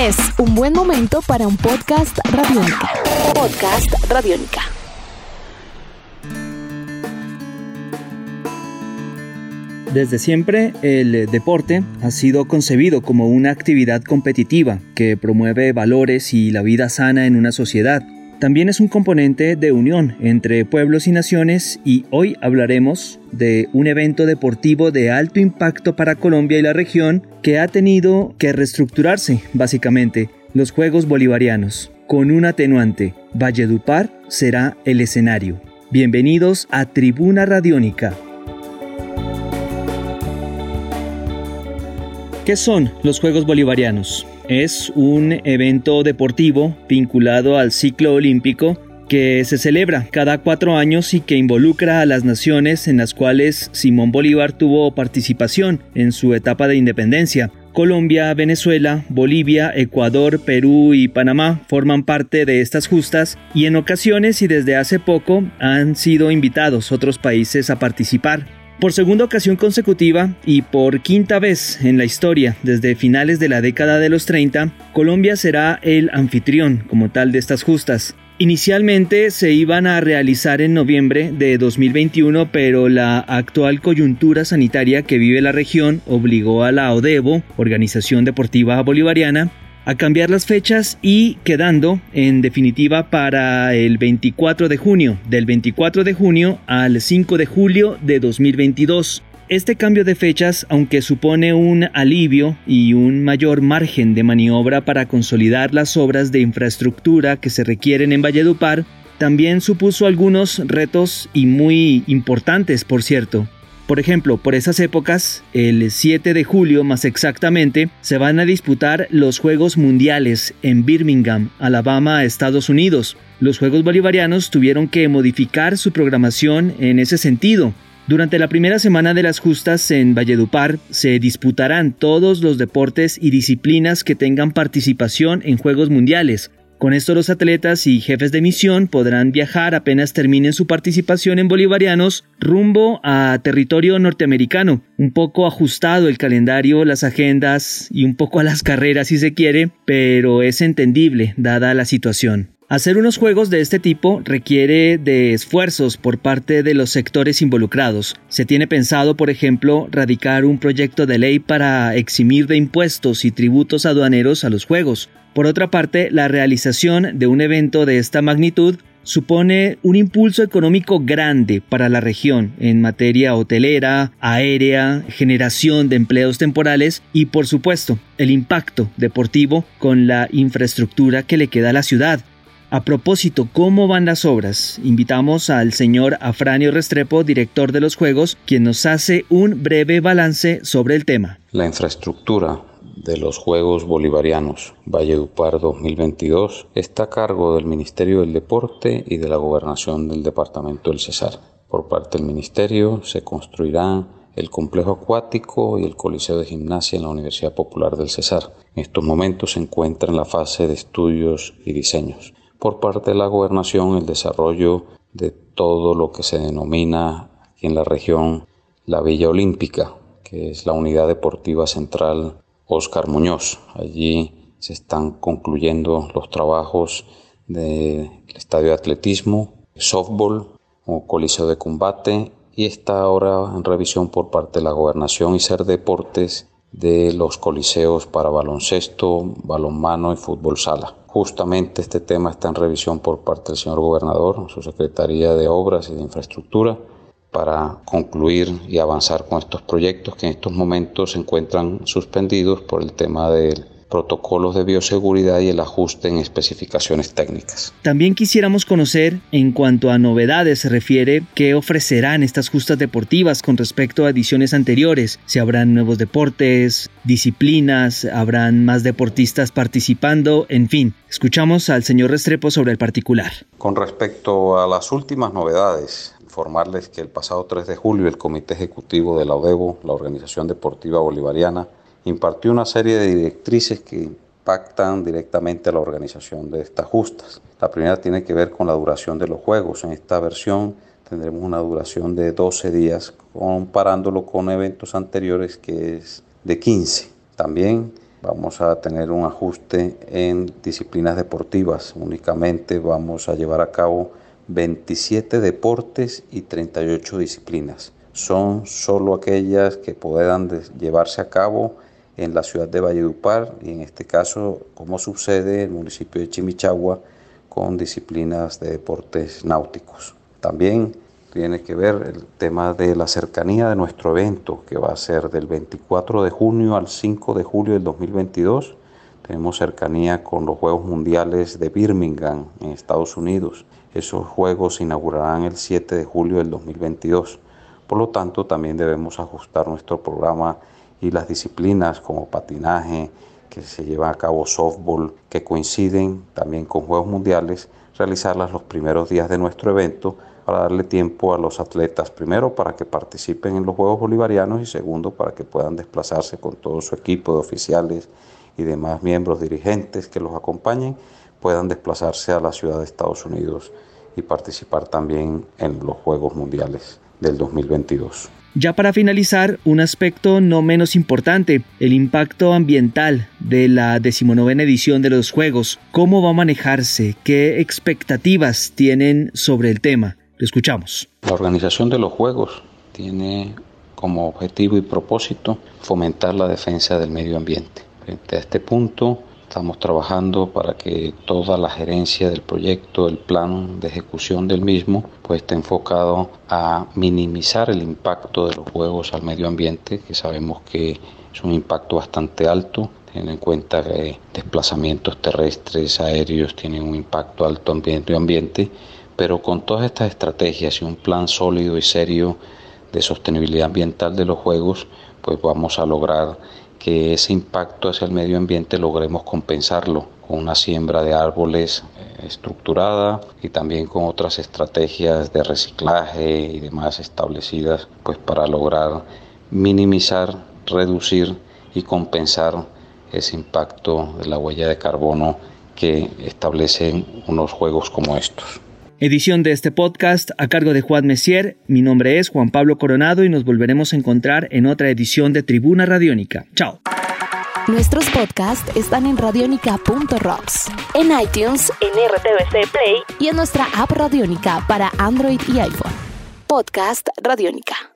Es un buen momento para un podcast radiónica. Podcast radiónica. Desde siempre, el deporte ha sido concebido como una actividad competitiva que promueve valores y la vida sana en una sociedad. También es un componente de unión entre pueblos y naciones y hoy hablaremos de un evento deportivo de alto impacto para Colombia y la región que ha tenido que reestructurarse, básicamente, los Juegos Bolivarianos, con un atenuante. Valledupar será el escenario. Bienvenidos a Tribuna Radiónica. ¿Qué son los Juegos Bolivarianos? Es un evento deportivo vinculado al ciclo olímpico que se celebra cada cuatro años y que involucra a las naciones en las cuales Simón Bolívar tuvo participación en su etapa de independencia. Colombia, Venezuela, Bolivia, Ecuador, Perú y Panamá forman parte de estas justas y en ocasiones y desde hace poco han sido invitados otros países a participar. Por segunda ocasión consecutiva y por quinta vez en la historia desde finales de la década de los 30, Colombia será el anfitrión como tal de estas justas. Inicialmente se iban a realizar en noviembre de 2021, pero la actual coyuntura sanitaria que vive la región obligó a la ODEBO, Organización Deportiva Bolivariana, a cambiar las fechas y quedando en definitiva para el 24 de junio, del 24 de junio al 5 de julio de 2022. Este cambio de fechas, aunque supone un alivio y un mayor margen de maniobra para consolidar las obras de infraestructura que se requieren en Valledupar, también supuso algunos retos y muy importantes, por cierto. Por ejemplo, por esas épocas, el 7 de julio más exactamente, se van a disputar los Juegos Mundiales en Birmingham, Alabama, Estados Unidos. Los Juegos Bolivarianos tuvieron que modificar su programación en ese sentido. Durante la primera semana de las justas en Valledupar se disputarán todos los deportes y disciplinas que tengan participación en Juegos Mundiales, con esto los atletas y jefes de misión podrán viajar apenas terminen su participación en bolivarianos rumbo a territorio norteamericano, un poco ajustado el calendario, las agendas y un poco a las carreras si se quiere, pero es entendible dada la situación. Hacer unos juegos de este tipo requiere de esfuerzos por parte de los sectores involucrados. Se tiene pensado, por ejemplo, radicar un proyecto de ley para eximir de impuestos y tributos aduaneros a los juegos. Por otra parte, la realización de un evento de esta magnitud supone un impulso económico grande para la región en materia hotelera, aérea, generación de empleos temporales y por supuesto el impacto deportivo con la infraestructura que le queda a la ciudad. A propósito, ¿cómo van las obras? Invitamos al señor Afranio Restrepo, director de los Juegos, quien nos hace un breve balance sobre el tema. La infraestructura de los Juegos Bolivarianos Valledupar 2022 está a cargo del Ministerio del Deporte y de la Gobernación del Departamento del Cesar. Por parte del Ministerio se construirán el complejo acuático y el coliseo de gimnasia en la Universidad Popular del Cesar. En estos momentos se encuentra en la fase de estudios y diseños por parte de la gobernación el desarrollo de todo lo que se denomina en la región la Villa Olímpica, que es la unidad deportiva central Oscar Muñoz. Allí se están concluyendo los trabajos del estadio de atletismo, softball o coliseo de combate y está ahora en revisión por parte de la gobernación y ser deportes de los coliseos para baloncesto, balonmano y fútbol sala. Justamente este tema está en revisión por parte del señor gobernador, su Secretaría de Obras y de Infraestructura, para concluir y avanzar con estos proyectos que en estos momentos se encuentran suspendidos por el tema del protocolos de bioseguridad y el ajuste en especificaciones técnicas. También quisiéramos conocer, en cuanto a novedades se refiere, qué ofrecerán estas justas deportivas con respecto a ediciones anteriores. Si habrán nuevos deportes, disciplinas, habrán más deportistas participando, en fin. Escuchamos al señor Restrepo sobre el particular. Con respecto a las últimas novedades, informarles que el pasado 3 de julio el Comité Ejecutivo de la ODEBO, la Organización Deportiva Bolivariana, impartió una serie de directrices que impactan directamente a la organización de estas justas. La primera tiene que ver con la duración de los juegos. En esta versión tendremos una duración de 12 días, comparándolo con eventos anteriores que es de 15. También vamos a tener un ajuste en disciplinas deportivas. Únicamente vamos a llevar a cabo 27 deportes y 38 disciplinas. Son solo aquellas que puedan llevarse a cabo en la ciudad de Valledupar y en este caso, como sucede el municipio de Chimichagua, con disciplinas de deportes náuticos. También tiene que ver el tema de la cercanía de nuestro evento, que va a ser del 24 de junio al 5 de julio del 2022. Tenemos cercanía con los Juegos Mundiales de Birmingham en Estados Unidos. Esos Juegos se inaugurarán el 7 de julio del 2022. Por lo tanto, también debemos ajustar nuestro programa y las disciplinas como patinaje, que se llevan a cabo softball, que coinciden también con Juegos Mundiales, realizarlas los primeros días de nuestro evento para darle tiempo a los atletas, primero para que participen en los Juegos Bolivarianos y segundo para que puedan desplazarse con todo su equipo de oficiales y demás miembros dirigentes que los acompañen, puedan desplazarse a la ciudad de Estados Unidos y participar también en los Juegos Mundiales del 2022. Ya para finalizar, un aspecto no menos importante, el impacto ambiental de la decimonovena edición de los Juegos. ¿Cómo va a manejarse? ¿Qué expectativas tienen sobre el tema? Lo escuchamos. La organización de los Juegos tiene como objetivo y propósito fomentar la defensa del medio ambiente. Frente a este punto, Estamos trabajando para que toda la gerencia del proyecto, el plan de ejecución del mismo, pues esté enfocado a minimizar el impacto de los juegos al medio ambiente, que sabemos que es un impacto bastante alto, teniendo en cuenta que desplazamientos terrestres, aéreos tienen un impacto alto en medio ambiente, pero con todas estas estrategias y un plan sólido y serio de sostenibilidad ambiental de los juegos, pues vamos a lograr que ese impacto hacia el medio ambiente logremos compensarlo con una siembra de árboles eh, estructurada y también con otras estrategias de reciclaje y demás establecidas pues para lograr minimizar, reducir y compensar ese impacto de la huella de carbono que establecen unos juegos como estos. Edición de este podcast a cargo de Juan Messier. Mi nombre es Juan Pablo Coronado y nos volveremos a encontrar en otra edición de Tribuna Radiónica. Chao. Nuestros podcasts están en radionica.rocks, en iTunes, en RTVC Play y en nuestra app Radiónica para Android y iPhone. Podcast Radiónica.